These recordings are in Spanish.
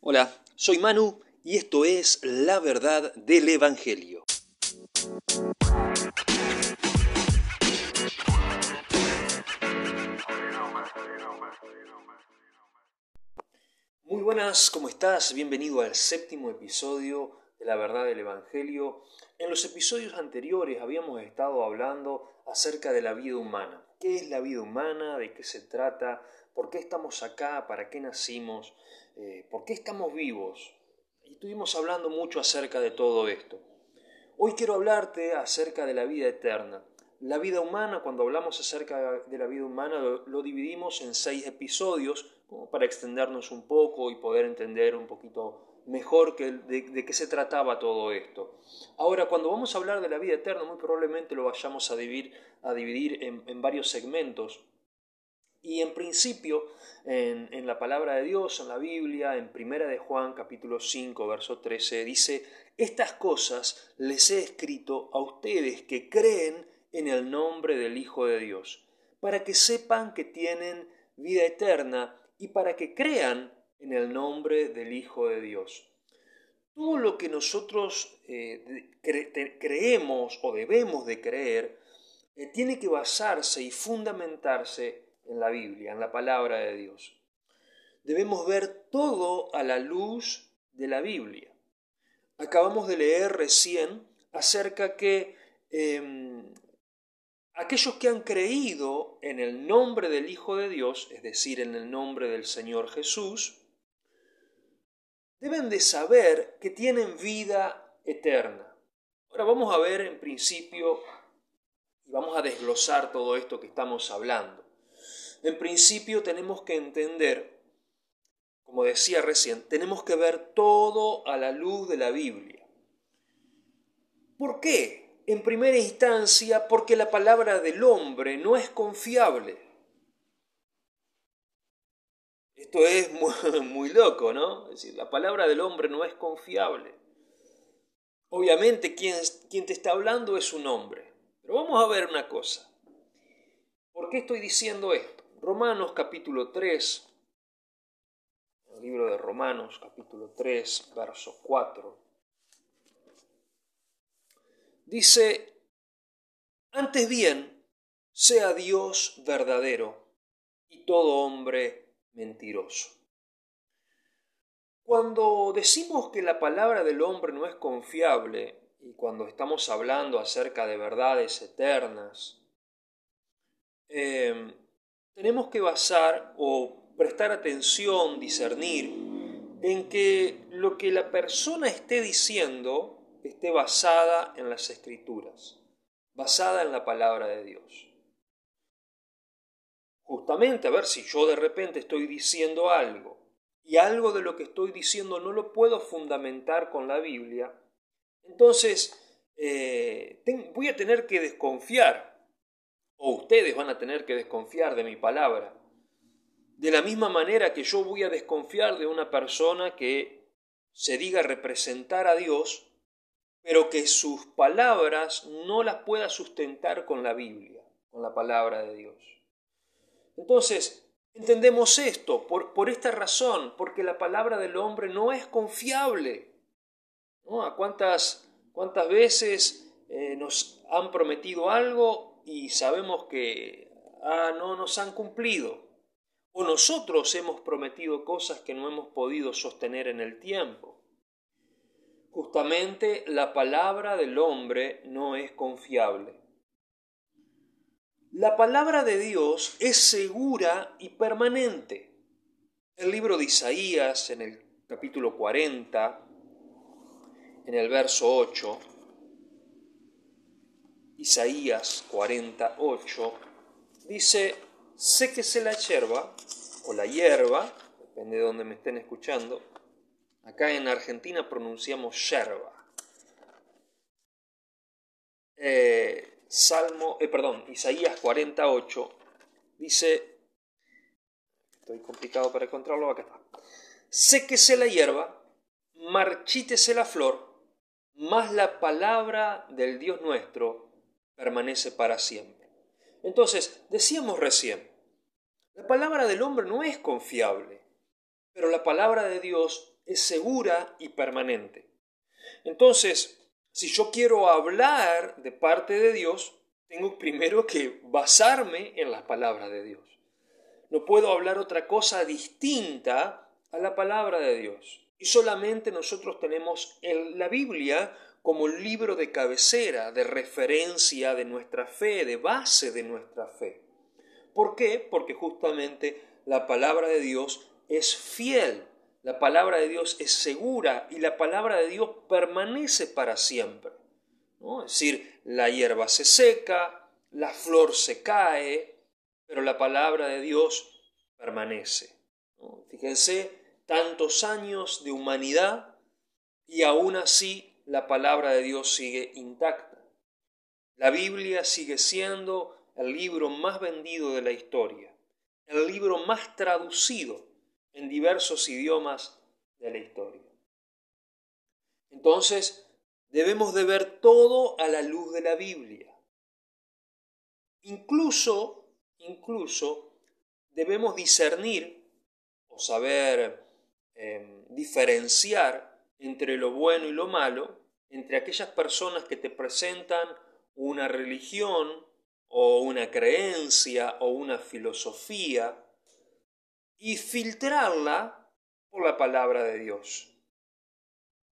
Hola, soy Manu y esto es La Verdad del Evangelio. Muy buenas, ¿cómo estás? Bienvenido al séptimo episodio de La Verdad del Evangelio. En los episodios anteriores habíamos estado hablando acerca de la vida humana. ¿Qué es la vida humana? ¿De qué se trata? ¿Por qué estamos acá? ¿Para qué nacimos? Eh, ¿Por qué estamos vivos? Y estuvimos hablando mucho acerca de todo esto. Hoy quiero hablarte acerca de la vida eterna. La vida humana, cuando hablamos acerca de la vida humana, lo, dividimos en seis episodios, para extendernos un poco y poder entender un poquito mejor que de, qué se trataba todo esto. Ahora, cuando vamos a hablar de la vida eterna, muy probablemente lo vayamos a dividir en varios segmentos. Y en principio, en, la palabra de Dios, en la Biblia, en Primera de Juan, capítulo 5, verso 13, dice, estas cosas les he escrito a ustedes que creen en el nombre del Hijo de Dios, para que sepan que tienen vida eterna y para que crean en el nombre del Hijo de Dios. Todo lo que nosotros eh, creemos o debemos de creer eh, tiene que basarse y fundamentarse en la Biblia, en la palabra de Dios. Debemos ver todo a la luz de la Biblia. Acabamos de leer recién acerca que em, aquellos que han creído en el nombre del Hijo de Dios, es decir, en el nombre del Señor Jesús, deben de saber que tienen vida eterna. Ahora vamos a ver en principio y vamos a desglosar todo esto que estamos hablando. En principio tenemos que entender, como decía recién, tenemos que ver todo a la luz de la Biblia. ¿Por qué? En primera instancia, porque la palabra del hombre no es confiable. Esto es muy, loco, ¿no? Es decir, la palabra del hombre no es confiable. Obviamente quien, quien te está hablando es un hombre. Pero vamos a ver una cosa. ¿Por qué estoy diciendo esto? Romanos capítulo 3, el libro de Romanos capítulo 3, verso 4, dice, antes bien, sea Dios verdadero y todo hombre mentiroso. Cuando decimos que la palabra del hombre no es confiable y cuando estamos hablando acerca de verdades eternas, eh, tenemos que basar o prestar atención, discernir, en que lo que la persona esté diciendo esté basada en las escrituras, basada en la palabra de Dios. Justamente, a ver si yo de repente estoy diciendo algo y algo de lo que estoy diciendo no lo puedo fundamentar con la Biblia, entonces eh, voy a tener que desconfiar o ustedes van a tener que desconfiar de mi palabra. De la misma manera que yo voy a desconfiar de una persona que se diga representar a Dios, pero que sus palabras no las pueda sustentar con la Biblia, con la palabra de Dios. Entonces, entendemos esto por, por esta razón, porque la palabra del hombre no es confiable. ¿No? ¿A cuántas, cuántas veces eh, nos han prometido algo y sabemos que ah, no nos han cumplido. O nosotros hemos prometido cosas que no hemos podido sostener en el tiempo. Justamente la palabra del hombre no es confiable. La palabra de Dios es segura y permanente. El libro de Isaías, en el capítulo 40, en el verso 8, Isaías 48, dice, séquese la hierba o la hierba, depende de donde me estén escuchando. Acá en Argentina pronunciamos yerba. Eh, Salmo, eh, perdón, Isaías 48 dice, estoy complicado para encontrarlo, acá. Séquese la hierba, marchítese la flor, más la palabra del Dios nuestro permanece para siempre. Entonces, decíamos recién, la palabra del hombre no es confiable, pero la palabra de Dios es segura y permanente. Entonces, si yo quiero hablar de parte de Dios, tengo primero que basarme en las palabras de Dios. No puedo hablar otra cosa distinta a la palabra de Dios. Y solamente nosotros tenemos en la Biblia como libro de cabecera, de referencia de nuestra fe, de base de nuestra fe. ¿Por qué? Porque justamente la palabra de Dios es fiel, la palabra de Dios es segura y la palabra de Dios permanece para siempre. ¿no? Es decir, la hierba se seca, la flor se cae, pero la palabra de Dios permanece. Fíjense, tantos años de humanidad y aún así la palabra de Dios sigue intacta. La Biblia sigue siendo el libro más vendido de la historia, el libro más traducido en diversos idiomas de la historia. Entonces, debemos de ver todo a la luz de la Biblia. Incluso, incluso, debemos discernir o saber em, diferenciar entre lo bueno y lo malo, entre aquellas personas que te presentan una religión o una creencia o una filosofía y filtrarla por la palabra de Dios.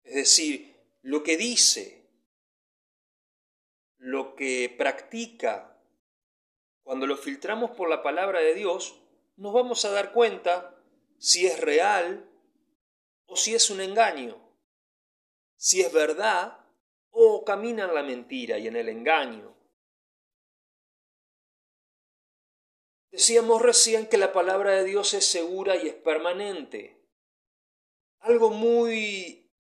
Es decir, lo que dice, lo que practica, cuando lo filtramos por la palabra de Dios, nos vamos a dar cuenta si es real o si es un engaño si es verdad o camina en la mentira y en el engaño. Decíamos recién que la palabra de Dios es segura y es permanente. Algo muy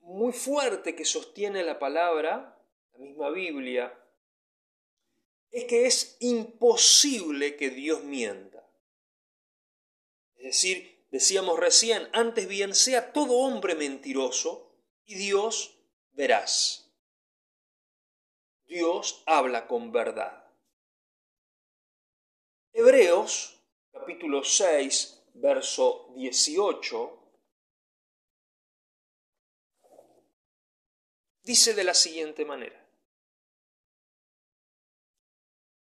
muy fuerte que sostiene la palabra, la misma Biblia, es que es imposible que Dios mienta. Es decir, decíamos recién, antes bien sea todo hombre mentiroso y Dios verás. Dios habla con verdad. Hebreos capítulo 6, verso 18, dice de la siguiente manera,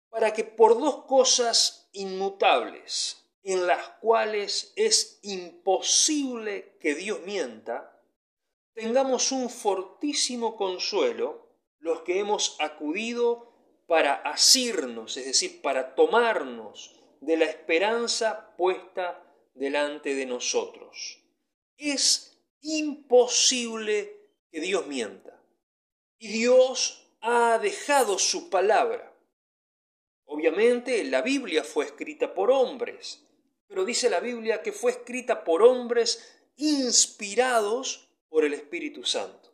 para que por dos cosas inmutables, en las cuales es imposible que Dios mienta, tengamos un fortísimo consuelo los que hemos acudido para asirnos, es decir, para tomarnos de la esperanza puesta delante de nosotros. Es imposible que Dios mienta. Y Dios ha dejado su palabra. Obviamente la Biblia fue escrita por hombres, pero dice la Biblia que fue escrita por hombres inspirados por el Espíritu Santo.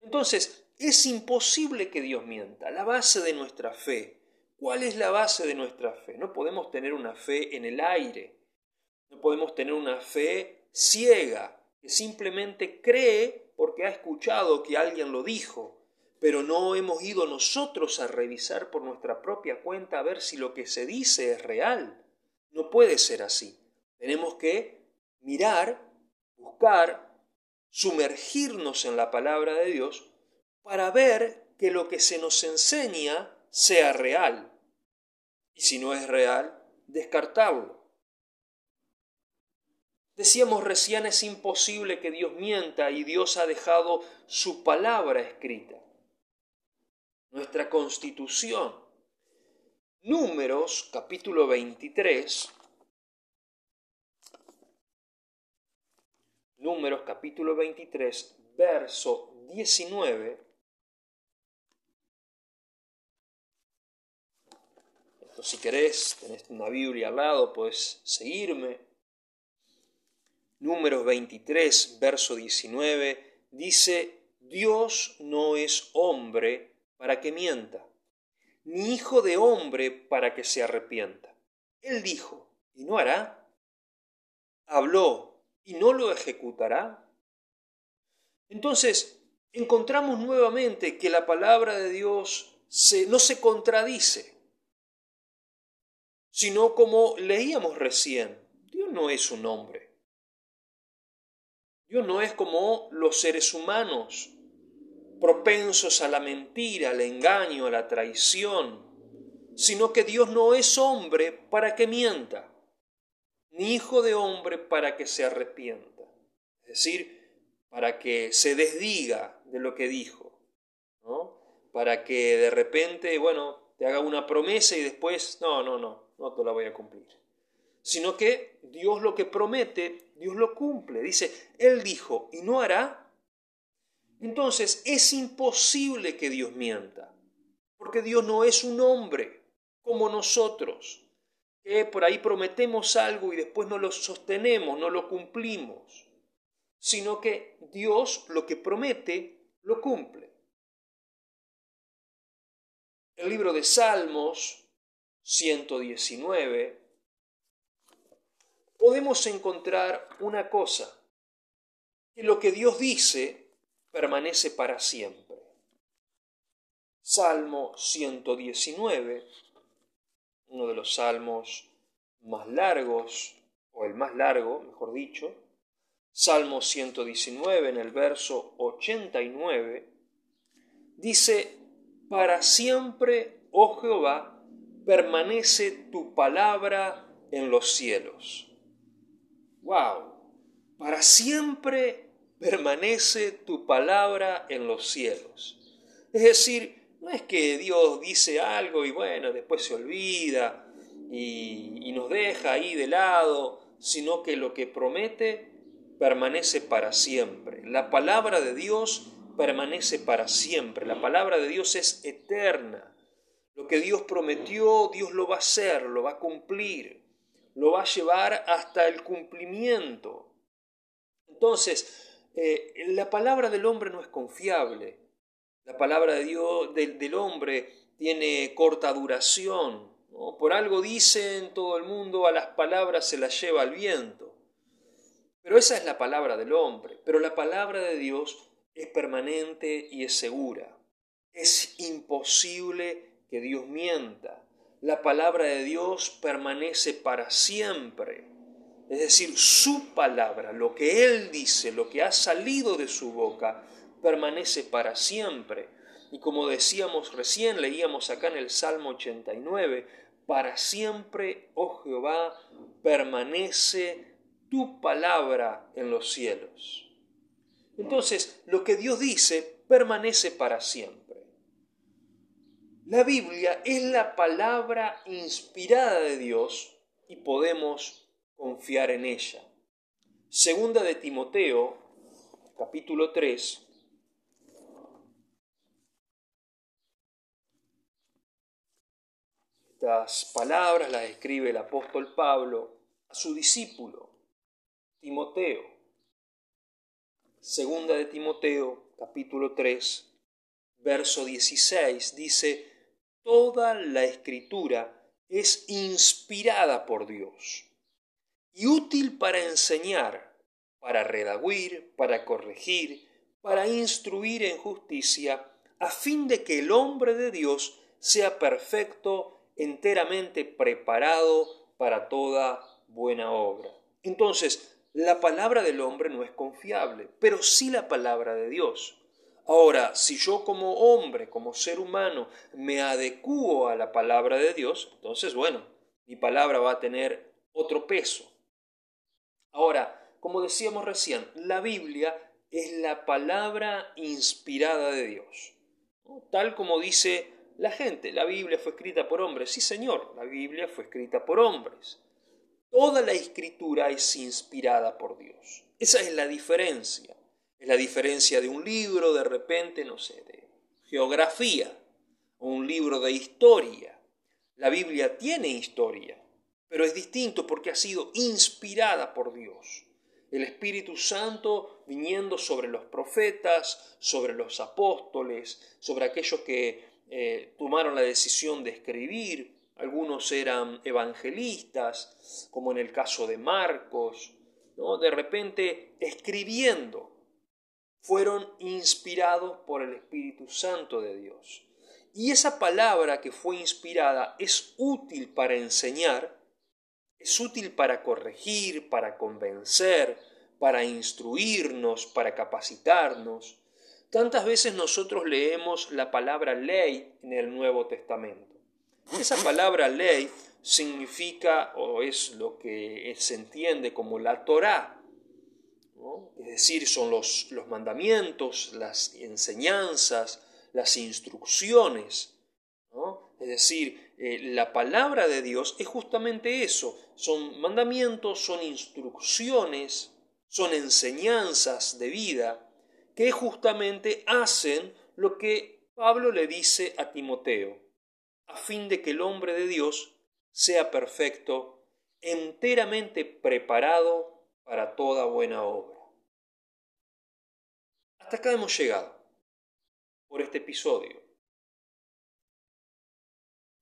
Entonces, es imposible que Dios mienta. La base de nuestra fe. ¿Cuál es la base de nuestra fe? No podemos tener una fe en el aire. No podemos tener una fe ciega, que simplemente cree porque ha escuchado que alguien lo dijo, pero no hemos ido nosotros a revisar por nuestra propia cuenta a ver si lo que se dice es real. No puede ser así. Tenemos que mirar, buscar, sumergirnos en la palabra de Dios para ver que lo que se nos enseña sea real. Y si no es real, descartarlo. Decíamos recién es imposible que Dios mienta y Dios ha dejado su palabra escrita. Nuestra constitución. Números capítulo 23 Números capítulo 23, verso 19. Esto si querés, tenés una Biblia al lado, puedes seguirme. Números 23, verso 19, dice, Dios no es hombre para que mienta, ni hijo de hombre para que se arrepienta. Él dijo, y no hará. Habló, y no lo ejecutará? Entonces, encontramos nuevamente que la palabra de Dios no se contradice, sino como leíamos recién, Dios no es un hombre Dios no es como los seres humanos, propensos a la mentira, al engaño, a la traición, sino que Dios no es hombre para que mienta, ni hijo de hombre para que se arrepienta, es decir, para que se desdiga de lo que dijo, ¿no? para que de repente, bueno, te haga una promesa y después, no, no, no, no te la voy a cumplir. Sino que Dios lo que promete, Dios lo cumple. Dice, Él dijo, y no hará. Entonces es imposible que Dios mienta, porque Dios no es un hombre como nosotros, que por ahí prometemos algo y después no lo sostenemos, no lo cumplimos, sino que Dios lo que promete, lo cumple. El libro de Salmos 119 podemos encontrar una cosa, que lo que Dios dice permanece para siempre. Salmo 119 uno de los salmos más largos, o el más largo, mejor dicho, Salmo 119 en el verso 89, dice, Para siempre, oh Jehová, permanece tu palabra en los cielos. ¡Wow! Para siempre permanece tu palabra en los cielos. Es decir, no es que Dios dice algo y bueno, después se olvida y, nos deja ahí de lado, sino que lo que promete permanece para siempre. La palabra de Dios permanece para siempre. La palabra de Dios es eterna. Lo que Dios prometió, Dios lo va a hacer, lo va a cumplir, lo va a llevar hasta el cumplimiento. Entonces, eh, la palabra del hombre no es confiable. La palabra de Dios, del, hombre, tiene corta duración. Por algo dicen todo el mundo, a las palabras se las lleva el viento. Pero esa es la palabra del hombre. Pero la palabra de Dios es permanente y es segura. Es imposible que Dios mienta. La palabra de Dios permanece para siempre. Es decir, su palabra, lo que Él dice, lo que ha salido de su boca, permanece para siempre. Y como decíamos recién, leíamos acá en el Salmo 89, para siempre, oh Jehová, permanece tu palabra en los cielos. Entonces, lo que Dios dice permanece para siempre. La Biblia es la palabra inspirada de Dios y podemos confiar en ella. Segunda de Timoteo, capítulo 3, Estas palabras las escribe el apóstol Pablo a su discípulo, Timoteo. Segunda de Timoteo, capítulo 3, verso 16, dice, Toda la escritura es inspirada por Dios y útil para enseñar, para redaguir, para corregir, para instruir en justicia, a fin de que el hombre de Dios sea perfecto enteramente preparado para toda buena obra. Entonces, la palabra del hombre no es confiable, pero sí la palabra de Dios. Ahora, si yo como hombre, como ser humano, me adecuo a la palabra de Dios, entonces, bueno, mi palabra va a tener otro peso. Ahora, como decíamos recién, la Biblia es la palabra inspirada de Dios. Tal como dice la gente, la Biblia fue escrita por hombres. Sí, Señor, la Biblia fue escrita por hombres. Toda la escritura es inspirada por Dios. Esa es la diferencia. Es la diferencia de un libro, de repente, no sé, de geografía, o un libro de historia. La Biblia tiene historia, pero es distinto porque ha sido inspirada por Dios. El Espíritu Santo viniendo sobre los profetas, sobre los apóstoles, sobre aquellos que eh, tomaron la decisión de escribir, algunos eran evangelistas, como en el caso de Marcos, ¿no? de repente escribiendo, fueron inspirados por el Espíritu Santo de Dios. Y esa palabra que fue inspirada es útil para enseñar, es útil para corregir, para convencer, para instruirnos, para capacitarnos. Tantas veces nosotros leemos la palabra ley en el Nuevo Testamento. Esa palabra ley significa o es lo que se entiende como la Torá, es decir, son los, los mandamientos, las enseñanzas, las instrucciones. Es decir, eh, la palabra de Dios es justamente eso, son mandamientos, son instrucciones, son enseñanzas de vida que justamente hacen lo que Pablo le dice a Timoteo, a fin de que el hombre de Dios sea perfecto, enteramente preparado para toda buena obra. Hasta acá hemos llegado por este episodio.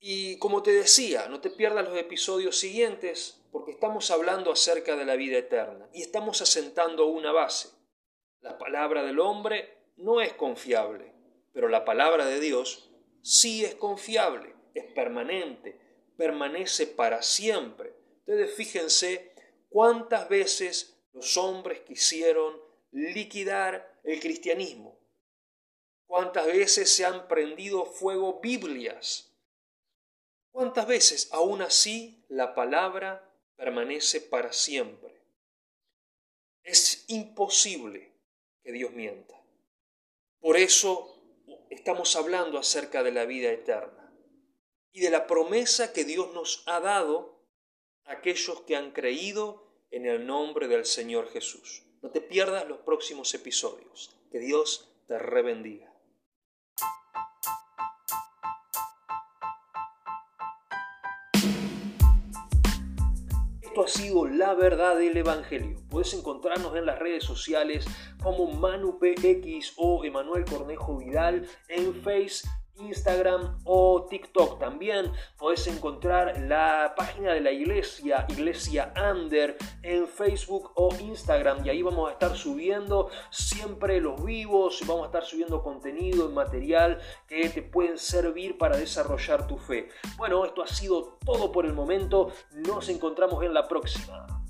Y como te decía, no te pierdas los episodios siguientes porque estamos hablando acerca de la vida eterna y estamos asentando una base. La palabra del hombre no es confiable, pero la palabra de Dios sí es confiable, es permanente, permanece para siempre. Ustedes fíjense cuántas veces los hombres quisieron liquidar el cristianismo, cuántas veces se han prendido fuego Biblias, ¿Cuántas veces aún así la palabra permanece para siempre? Es imposible que Dios mienta. Por eso estamos hablando acerca de la vida eterna y de la promesa que Dios nos ha dado a aquellos que han creído en el nombre del Señor Jesús. No te pierdas los próximos episodios. Que Dios te rebendiga. Esto ha sido la verdad del Evangelio. Puedes encontrarnos en las redes sociales como ManuPX o Emanuel Cornejo Vidal en Facebook Instagram o TikTok. También podés encontrar la página de la iglesia, Iglesia Under, en Facebook o Instagram. Y ahí vamos a estar subiendo siempre los vivos, vamos a estar subiendo contenido y material que te pueden servir para desarrollar tu fe. Bueno, esto ha sido todo por el momento. Nos encontramos en la próxima.